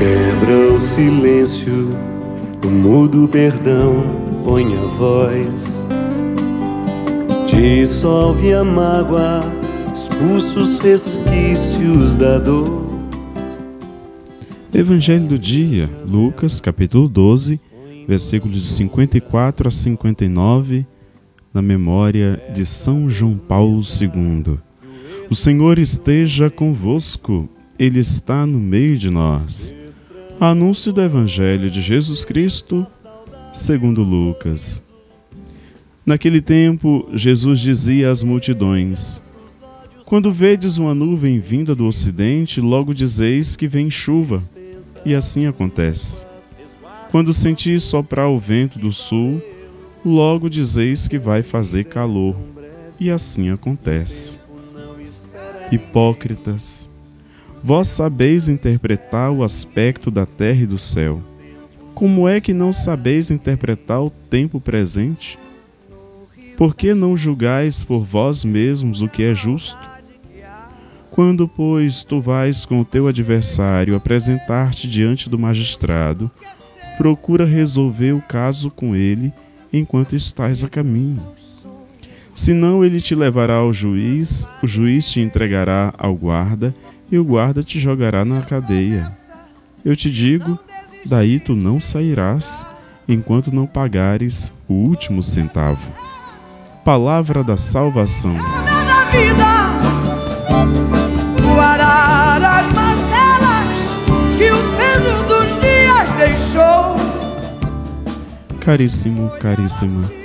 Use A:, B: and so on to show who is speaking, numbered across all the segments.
A: Quebra o silêncio, o mudo perdão põe a voz. Dissolve a mágoa, expulsa os resquícios da dor.
B: Evangelho do dia, Lucas, capítulo 12, versículos de 54 a 59, na memória de São João Paulo II. O Senhor esteja convosco, Ele está no meio de nós. Anúncio do Evangelho de Jesus Cristo, segundo Lucas. Naquele tempo, Jesus dizia às multidões: Quando vedes uma nuvem vinda do ocidente, logo dizeis que vem chuva e assim acontece. Quando sentis soprar o vento do sul, logo dizeis que vai fazer calor, e assim acontece. Hipócritas, vós sabeis interpretar o aspecto da terra e do céu. Como é que não sabeis interpretar o tempo presente? Por que não julgais por vós mesmos o que é justo? Quando, pois, tu vais com o teu adversário apresentar-te diante do magistrado, procura resolver o caso com ele enquanto estás a caminho. Senão ele te levará ao juiz, o juiz te entregará ao guarda e o guarda te jogará na cadeia. Eu te digo, daí tu não sairás enquanto não pagares o último centavo. Palavra da salvação. Caríssimo, caríssima,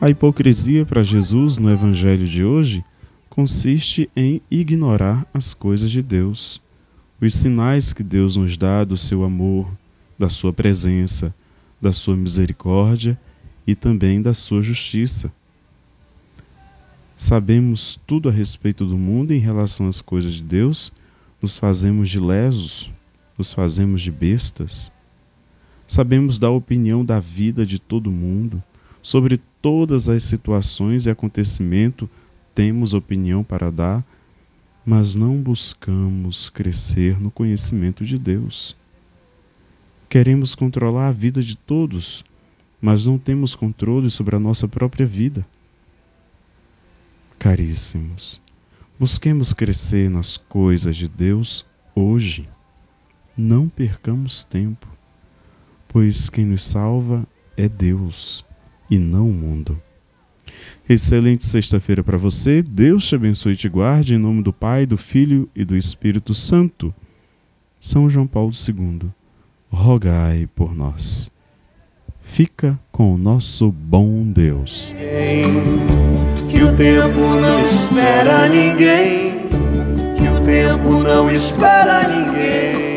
B: a hipocrisia para Jesus no Evangelho de hoje consiste em ignorar as coisas de Deus, os sinais que Deus nos dá do seu amor, da sua presença, da sua misericórdia e também da sua justiça. Sabemos tudo a respeito do mundo em relação às coisas de Deus, nos fazemos de lesos, nos fazemos de bestas Sabemos da opinião da vida de todo mundo, sobre todas as situações e acontecimentos temos opinião para dar, mas não buscamos crescer no conhecimento de Deus. Queremos controlar a vida de todos, mas não temos controle sobre a nossa própria vida. Caríssimos, busquemos crescer nas coisas de Deus hoje. Não percamos tempo pois quem nos salva é Deus e não o mundo. Excelente sexta-feira para você. Deus te abençoe e te guarde em nome do Pai, do Filho e do Espírito Santo. São João Paulo II, rogai por nós. Fica com o nosso bom Deus.
A: Que o tempo não espera ninguém, que o tempo não espera ninguém